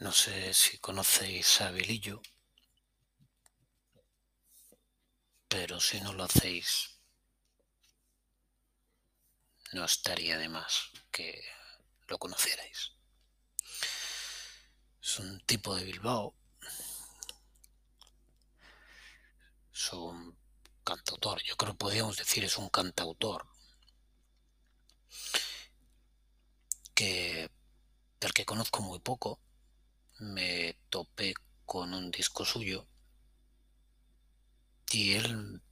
No sé si conocéis a Belillo, pero si no lo hacéis, no estaría de más que lo conocierais. Es un tipo de Bilbao. Es un cantautor. Yo creo que podríamos decir es un cantautor. Que del que conozco muy poco. Me topé con un disco suyo. Y él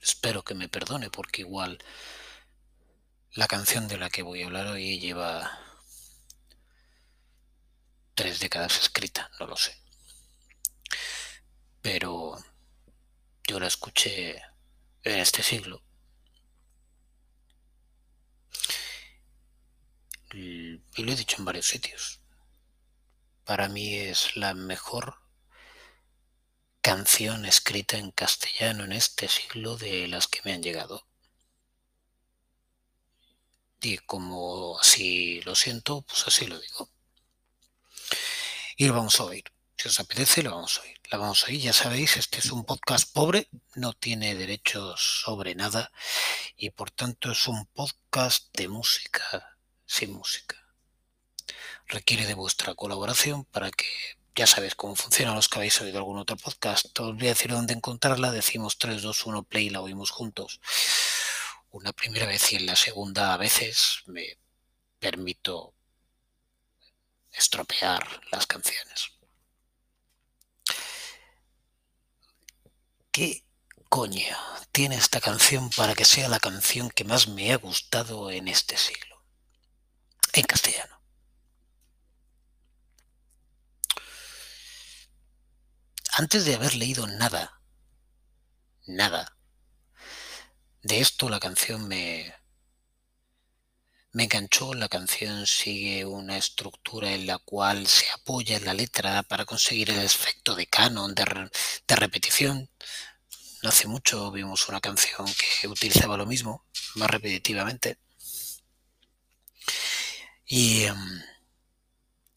espero que me perdone porque igual la canción de la que voy a hablar hoy lleva tres décadas escrita, no lo sé. Pero yo la escuché en este siglo. Y lo he dicho en varios sitios. Para mí es la mejor canción escrita en castellano en este siglo de las que me han llegado. Y como así lo siento, pues así lo digo y lo vamos a oír. Si os apetece, lo vamos a oír. La vamos a oír, ya sabéis, este es un podcast pobre, no tiene derechos sobre nada y por tanto es un podcast de música, sin música. Requiere de vuestra colaboración para que ya sabéis cómo funciona los que habéis oído algún otro podcast. Os voy a decir dónde encontrarla. Decimos 3, 2, 1, play y la oímos juntos. Una primera vez y en la segunda a veces me permito estropear las canciones. ¿Qué coño tiene esta canción para que sea la canción que más me ha gustado en este siglo? En castellano. Antes de haber leído nada, nada, de esto la canción me, me enganchó, la canción sigue una estructura en la cual se apoya en la letra para conseguir el efecto de canon, de, repetición. No hace mucho vimos una canción que utilizaba lo mismo, más repetitivamente. Y, em,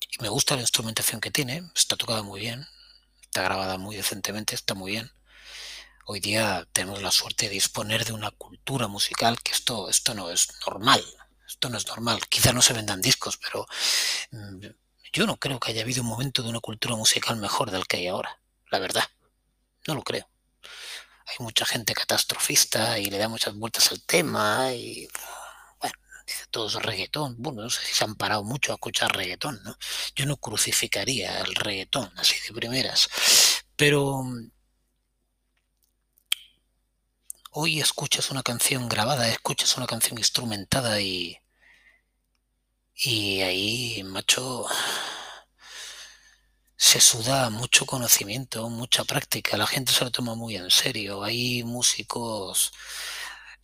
y me gusta la instrumentación que tiene, está tocada muy bien, está grabada muy decentemente, está muy bien hoy día tenemos la suerte de disponer de una cultura musical que esto, esto no es normal. Esto no es normal. Quizá no se vendan discos, pero mm, yo no creo que haya habido un momento de una cultura musical mejor del que hay ahora. La verdad. No lo creo. Hay mucha gente catastrofista y le da muchas vueltas al tema y dice todo es reggaetón. Bueno, no sé si se han parado mucho a escuchar reggaetón, ¿no? Yo no crucificaría el reggaetón así de primeras. Pero hoy escuchas una canción grabada, escuchas una canción instrumentada y y ahí, macho, se suda mucho conocimiento, mucha práctica. La gente se lo toma muy en serio. Hay músicos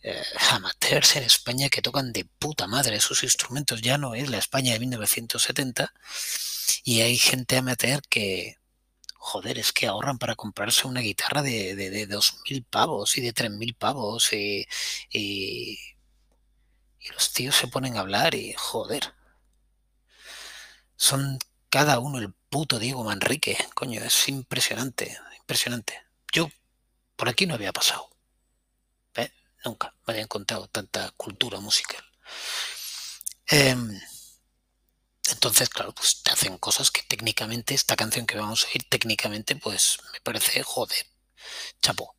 eh, amateurs en España que tocan de puta madre sus instrumentos. Ya no es la España de 1970. Y hay gente amateur que, joder, es que ahorran para comprarse una guitarra de, de, de 2.000 pavos y de 3.000 pavos. Y, y, y los tíos se ponen a hablar y, joder son cada uno el puto Diego Manrique. Coño, es impresionante, impresionante. Yo por aquí no había pasado. Nunca me había encontrado tanta cultura musical. Em, entonces, claro, pues te hacen cosas que técnicamente, esta canción que vamos a oír, técnicamente, pues me parece joder, chapo.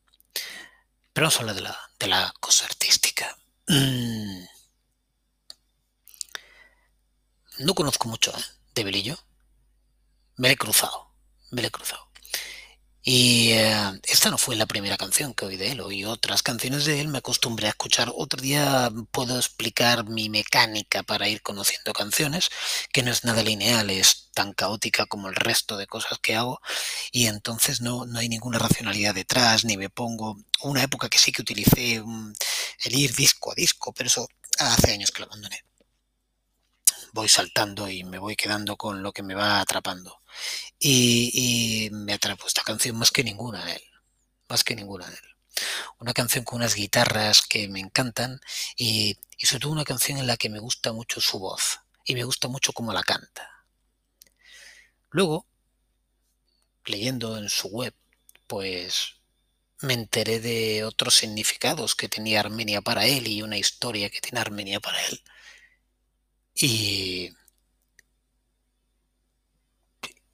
Pero vamos a hablar de la, de la cosa artística. Mm. No conozco mucho, ¿eh? de Belillo, me he cruzado, me la he cruzado. Y eh, esta no fue la primera canción que oí de él, oí otras canciones de él, me acostumbré a escuchar. Otro día puedo explicar mi mecánica para ir conociendo canciones, que no es nada lineal, es tan caótica como el resto de cosas que hago, y entonces no, no hay ninguna racionalidad detrás, ni me pongo. Una época que sí que utilicé el ir disco a disco, pero eso hace años que lo abandoné voy saltando y me voy quedando con lo que me va atrapando. Y, me atrapó esta canción más que ninguna de él, más que ninguna de él. Una canción con unas guitarras que me encantan y, y sobre todo una canción en la que me gusta mucho su voz y me gusta mucho cómo la canta. Luego, leyendo en su web, pues me enteré de otros significados que tenía Armenia para él y una historia que tiene Armenia para él. Y,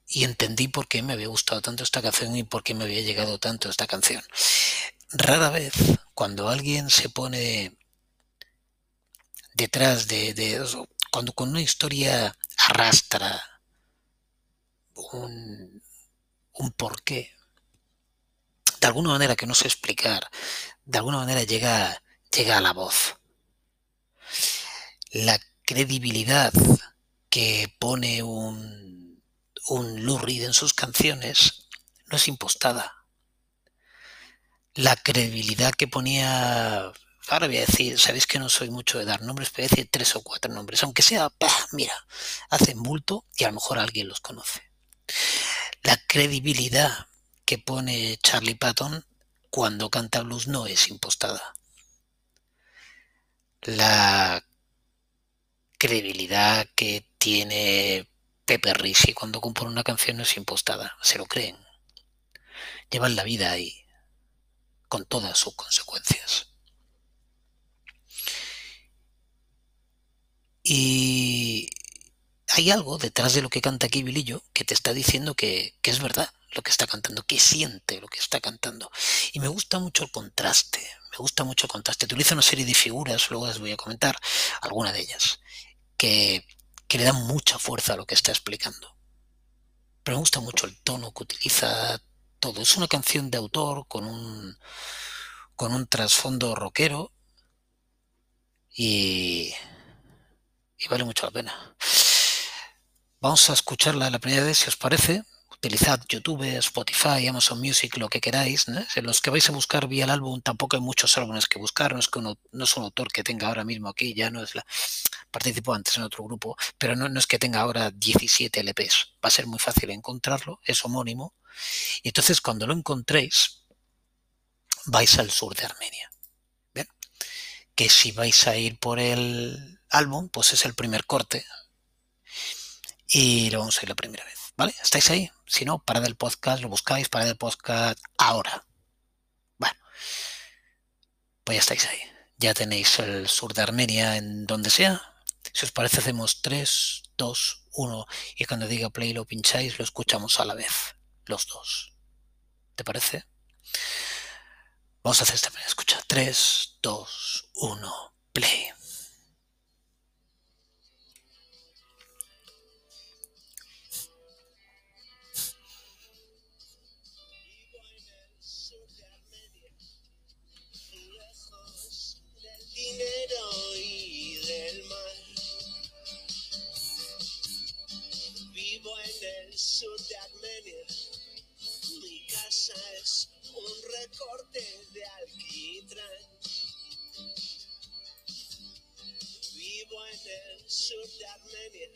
y entendí por qué me había gustado tanto esta canción y por qué me había llegado tanto esta canción. Rara vez, cuando alguien se pone detrás de, de cuando con una historia arrastra un, un porqué, de alguna manera que no sé explicar, de alguna manera llega, llega a la voz. La credibilidad que pone un, un Lou Reed en sus canciones no es impostada. La credibilidad que ponía ahora voy a decir, sabéis que no soy mucho de dar nombres, pero voy a decir tres o cuatro nombres, aunque sea, ¡pah! mira, hacen bulto y a lo mejor alguien los conoce. La credibilidad que pone Charlie Patton cuando canta blues no es impostada. La credibilidad que tiene Pepe Ricci cuando compone una canción no es impostada, se lo creen. Llevan la vida ahí, con todas sus consecuencias. Y hay algo detrás de lo que canta aquí Bilillo que te está diciendo que, que, es verdad lo que está cantando, que siente lo que está cantando. Y me gusta mucho el contraste, me gusta mucho el contraste. Utiliza una serie de figuras, luego les voy a comentar alguna de ellas, que, le dan mucha fuerza a lo que está explicando. Pero me gusta mucho el tono que utiliza todo. Es una canción de autor con un, con un trasfondo rockero y, y vale mucho la pena. Vamos a escucharla la primera vez, si os parece. Utilizad YouTube, Spotify, Amazon Music, lo que queráis. ¿no? Los que vais a buscar vía el álbum, tampoco hay muchos álbumes que buscar. No es que uno, no es un autor que tenga ahora mismo aquí, ya no es la. Participó antes en otro grupo, pero no, no es que tenga ahora 17 LPs. Va a ser muy fácil encontrarlo, es homónimo. Y entonces, cuando lo encontréis, vais al sur de Armenia. Que si vais a ir por el álbum, pues es el primer corte. Y lo vamos a ir la primera vez. ¿Vale? ¿Estáis ahí? Si no, parad el podcast, lo buscáis, parad el podcast ahora. Bueno, pues ya estáis ahí. Ya tenéis el sur de Armenia en donde sea. Si os parece, hacemos 3, 2, 1 y cuando diga play lo pincháis, lo escuchamos a la vez, los dos. ¿Te parece? Vamos a hacer esta primera escucha. 3, 2, 1, play. Y del mar. Vivo en el sur de Armenia. Mi casa es un recorte de alquitrán. Vivo en el sur de Armenia.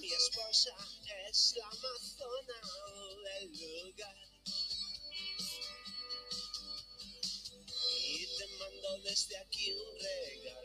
Mi esposa es la amazona del lugar. Mando desde aquí un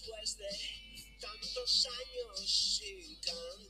después de tantos años sin cantar.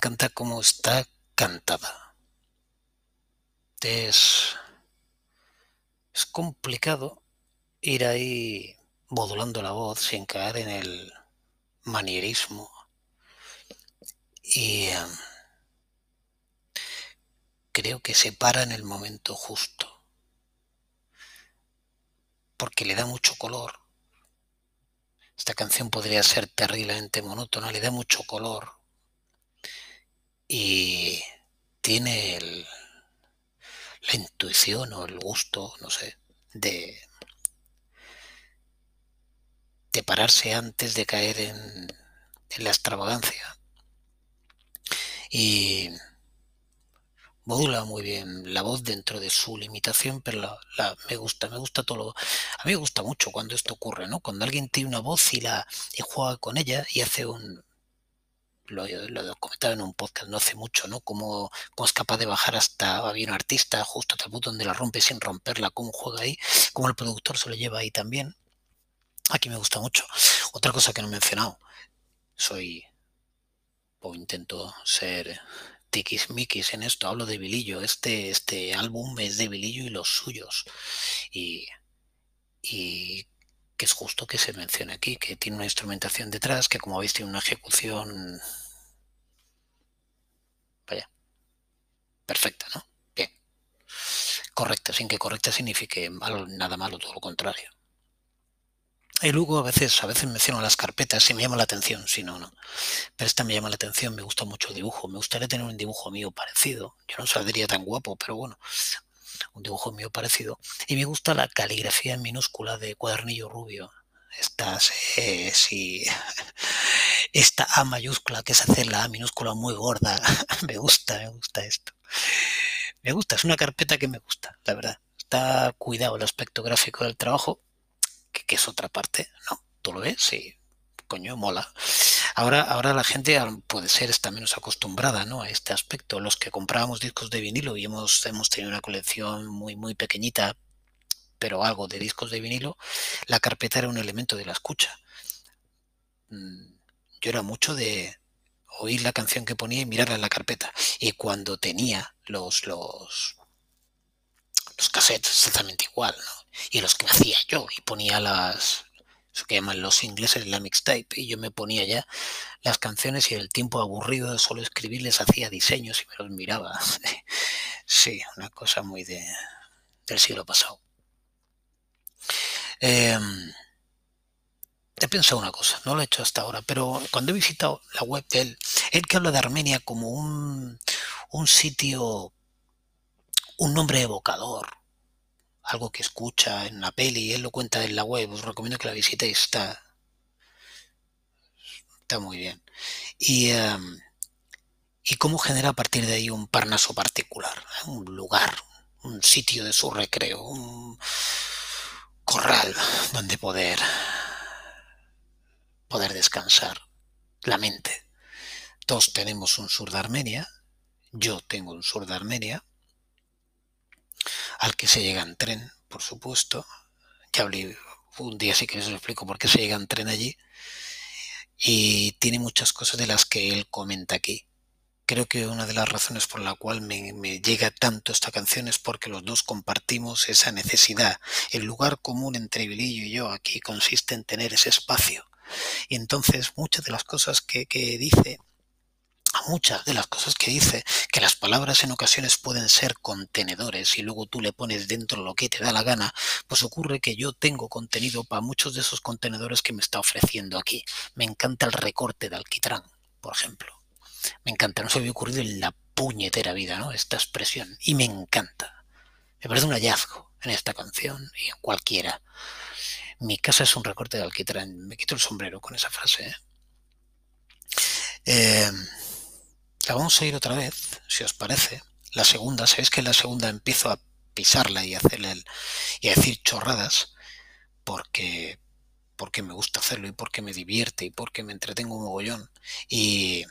Encanta cómo está cantada. Es, es complicado ir ahí modulando la voz sin caer en el manierismo. Y em, creo que se para en el momento justo. Porque le da mucho color. Esta canción podría ser terriblemente monótona, le da mucho color. Y tiene el- la intuición o el gusto, no sé, de, de pararse antes de caer en, en la extravagancia. Y modula muy bien la voz dentro de su limitación, pero la, la- me gusta, me gusta todo lo... A mí me gusta mucho cuando esto ocurre, ¿no? Cuando alguien tiene una voz y la y juega con ella y hace un... Lo, lo comentaba en un podcast no hace mucho, ¿no? Cómo, cómo es capaz de bajar hasta... Había un artista justo hasta el punto donde la rompe sin romperla, cómo juega ahí, cómo el productor se lo lleva ahí también. Aquí me gusta mucho. Otra cosa que no he mencionado, soy... o intento ser tiquismiquis en esto, hablo de Vilillo. Este, este álbum es de Vilillo y los suyos. Y, y que es justo que se mencione aquí, que tiene una instrumentación detrás, que como veis tiene una ejecución, perfecta, ¿no? Bien. Correcta, sin que correcta signifique malo, nada malo, todo lo contrario. Y luego a veces, a veces menciono las carpetas y me llama la atención, si no, no. Pero esta me llama la atención, me gusta mucho el dibujo, me gustaría tener un dibujo mío parecido. Yo no saldría tan guapo, pero bueno, un dibujo mío parecido. Y me gusta la caligrafía en minúscula de cuadernillo rubio. Estas, eh, sí, esta A mayúscula, que es hacer la A minúscula muy gorda. me gusta, me gusta esto. Me gusta, es una carpeta que me gusta, la verdad. Está cuidado el aspecto gráfico del trabajo, que, que es otra parte, ¿no? Tú lo ves, sí, coño, mola. Ahora, ahora la gente puede ser está menos acostumbrada ¿no? a este aspecto. Los que comprábamos discos de vinilo y hemos, hemos tenido una colección muy, muy pequeñita, pero algo de discos de vinilo, la carpeta era un elemento de la escucha. Mm, Yo era mucho de oír la canción que ponía y mirarla en la carpeta. Y cuando tenía los, los, los cassettes exactamente igual, ¿no? Y los que hacía yo y ponía las, eso que llaman los ingleses la mixtape, y yo me ponía ya las canciones y el tiempo aburrido de solo escribir les hacía diseños y me los miraba. Sí, una cosa muy de, del siglo pasado. Eh, pensado una cosa, no lo he hecho hasta ahora, pero cuando he visitado la web de él, él que habla de Armenia como un, un sitio, un nombre evocador, algo que escucha en una peli, él lo cuenta en la web, os recomiendo que la visitéis, está, está muy bien. Y, em, y cómo genera a partir de ahí un parnaso particular, ¿eh? un lugar, un sitio de su recreo, un corral donde poder poder descansar la mente. Todos tenemos un sur de Armenia, yo tengo un sur de Armenia, al que se llega en tren, por supuesto. Ya hablé un día sí que os explico por qué se llega en tren allí. Y tiene muchas cosas de las que él comenta aquí. Creo que una de las razones por la cual me, me, llega tanto esta canción es porque los dos compartimos esa necesidad. El lugar común entre Vilillo y yo aquí consiste en tener ese espacio. Y entonces muchas de las cosas que, que dice muchas de las cosas que dice, que las palabras en ocasiones pueden ser contenedores y luego tú le pones dentro lo que te da la gana, pues ocurre que yo tengo contenido para muchos de esos contenedores que me está ofreciendo aquí. Me encanta el recorte de alquitrán, por ejemplo. Me encanta, no se me había ocurrido en la puñetera vida, ¿no? Esta expresión. Y me encanta. Me parece un hallazgo en esta canción y en cualquiera. Mi casa es un recorte de alquitrán. Me quito el sombrero con esa frase. ¿eh? Eh, la vamos a ir otra vez, si os parece. La segunda, sabéis que en la segunda empiezo a pisarla y a hacerle y a decir chorradas porque porque me gusta hacerlo y porque me divierte y porque me entretengo un mogollón y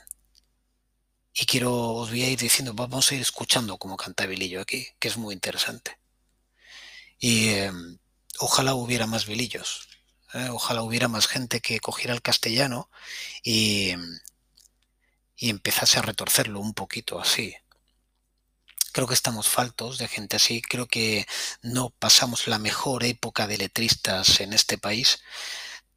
y quiero os voy a ir diciendo vamos a ir escuchando como canta Vilillo aquí que es muy interesante y eh, ojalá hubiera más Vilillos ¿eh? ojalá hubiera más gente que cogiera el castellano y y empezase a retorcerlo un poquito así. Creo que estamos faltos de gente así, creo que no pasamos la mejor época de letristas en este país,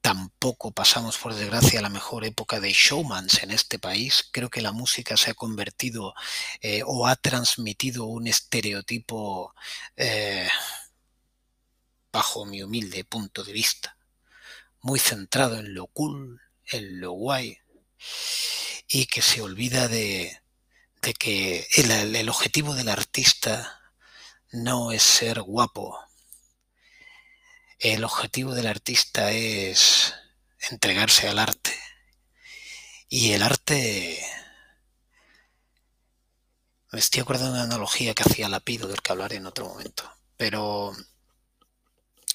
tampoco pasamos por desgracia la mejor época de showmans en este país. Creo que la música se ha convertido eh, o ha transmitido un estereotipo eh, bajo mi humilde punto de vista, muy centrado en lo cool, en lo guay y que se olvida de, que el, el objetivo del artista no es ser guapo. El objetivo del artista es entregarse al arte. Y el arte... Me estoy acordando de una analogía que hacía Lapido, del que hablaré en otro momento. Pero...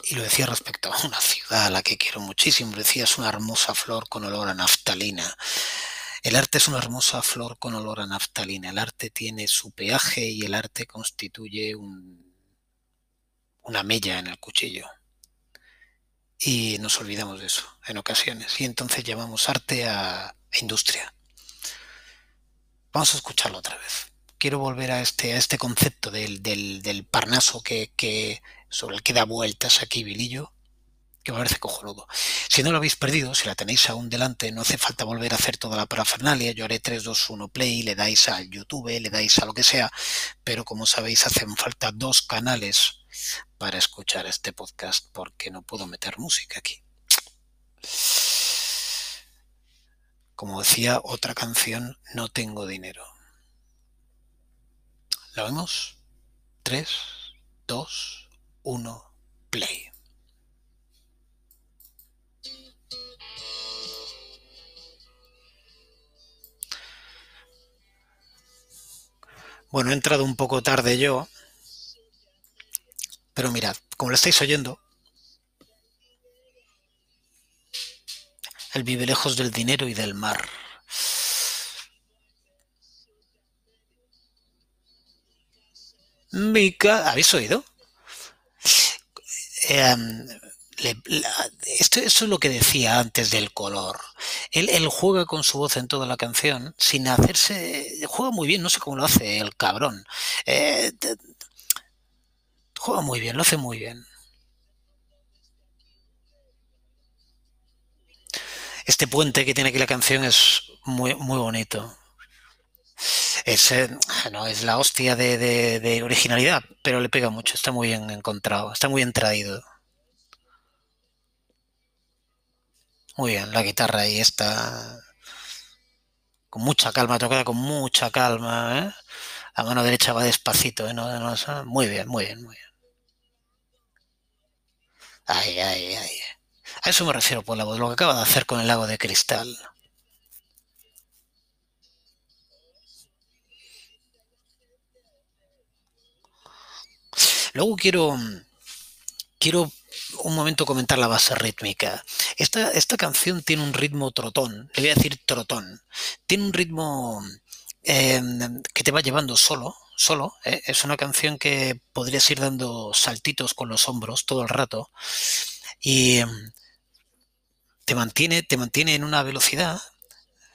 Y lo decía respecto a una ciudad a la que quiero muchísimo. Decía, es una hermosa flor con olor a naftalina. El arte es una hermosa flor con olor a naftalina. El arte tiene su peaje y el arte constituye un, una mella en el cuchillo. Y nos olvidamos de eso en ocasiones. Y entonces llamamos arte a industria. Vamos a escucharlo otra vez. Quiero volver a este, a este concepto del, del, del parnaso que, que, sobre el que da vueltas aquí Vilillo que me parece cojonudo. Si no lo habéis perdido, si la tenéis aún delante, no hace falta volver a hacer toda la parafernalia. Yo haré 3, 2, 1 play, le dais al YouTube, le dais a lo que sea, pero como sabéis, hacen falta dos canales para escuchar este podcast porque no puedo meter música aquí. Como decía otra canción, no tengo dinero. ¿La vemos? 3, 2, 1, play. Bueno, he entrado un poco tarde yo, pero mirad, como lo estáis oyendo, él vive lejos del dinero y del mar. Mica, ¿habéis oído? Eh, esto, es lo que decía antes del color. Él, juega con su voz en toda la canción sin hacerse. Juega muy bien, no sé cómo lo hace el cabrón. Eh, juega muy bien, lo hace muy bien. Este puente que tiene aquí la canción es muy, muy bonito. Es, eh, no es la hostia de, de, originalidad, pero le pega mucho, está muy bien encontrado, está muy bien traído. Muy bien, la guitarra ahí está con mucha calma, tocada con mucha calma, ¿eh? La mano derecha va despacito, ¿eh? No, no, muy bien, muy bien, muy bien. Ay, ay, ay. A eso me refiero por la voz, lo que acaba de hacer con el lago de cristal. Luego quiero, quiero un momento comentar la base rítmica. Esta, esta canción tiene un ritmo trotón, le voy a decir trotón. Tiene un ritmo eh, que te va llevando solo, solo. ¿eh? Es una canción que podrías ir dando saltitos con los hombros todo el rato y te mantiene, te mantiene en una velocidad.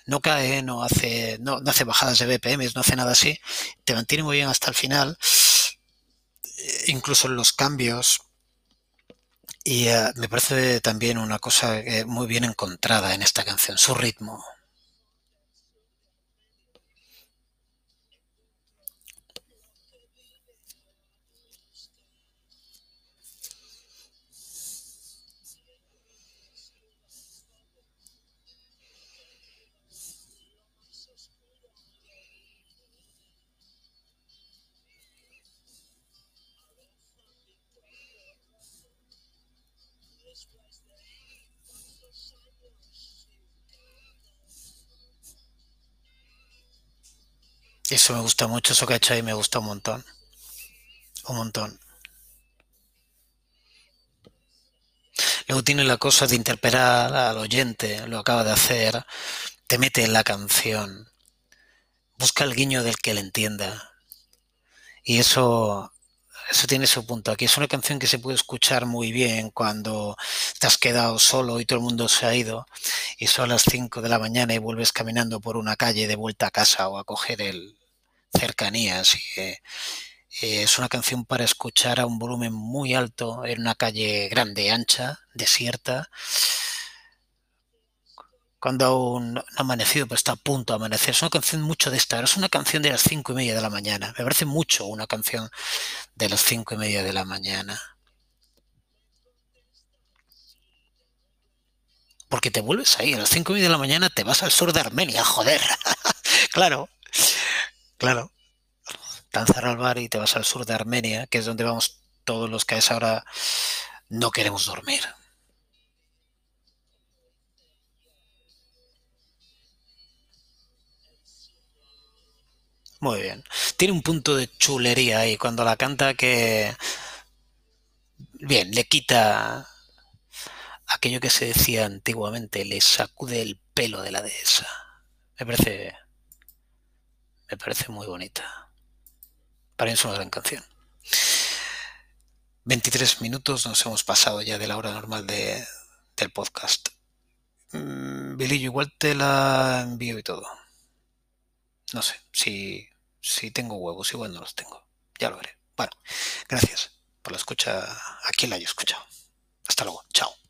No cae, no hace, no, no hace bajadas de BPM, no hace nada así. Te mantiene muy bien hasta el final. Incluso en los cambios, y uh, me parece también una cosa eh, muy bien encontrada en esta canción, su ritmo. Eso me gusta mucho, eso que ha hecho ahí me gusta un montón. Un montón. Luego tiene la cosa de interpelar al oyente, lo acaba de hacer, te mete en la canción, busca el guiño del que le entienda. Y eso, eso tiene su punto. Aquí es una canción que se puede escuchar muy bien cuando te has quedado solo y todo el mundo se ha ido y son las 5 de la mañana y vuelves caminando por una calle de vuelta a casa o a coger el cercanías. Y, eh, es una canción para escuchar a un volumen muy alto en una calle grande, ancha, desierta. Cuando aún ha amanecido, pero está a punto de amanecer. Es una canción mucho de esta. Es una canción de las cinco y media de la mañana. Me parece mucho una canción de las cinco y media de la mañana. Porque te vuelves ahí, a las cinco y media de la mañana te vas al sur de Armenia, joder. claro, claro. Danzar al bar y te vas al sur de Armenia, que es donde vamos todos los que a esa hora no queremos dormir. Muy bien. Tiene un punto de chulería ahí cuando la canta que... Bien, le quita aquello que se decía antiguamente, le sacude el pelo de la dehesa. Me parece... Me parece muy bonita. Para mí es una gran canción. 23 minutos nos hemos pasado ya de la hora normal de, del podcast. Mm, Billy, igual te la envío y todo. No sé, si, si tengo huevos, igual no los tengo. Ya lo veré. Bueno, gracias por la escucha a quien la haya escuchado. Hasta luego. Chao.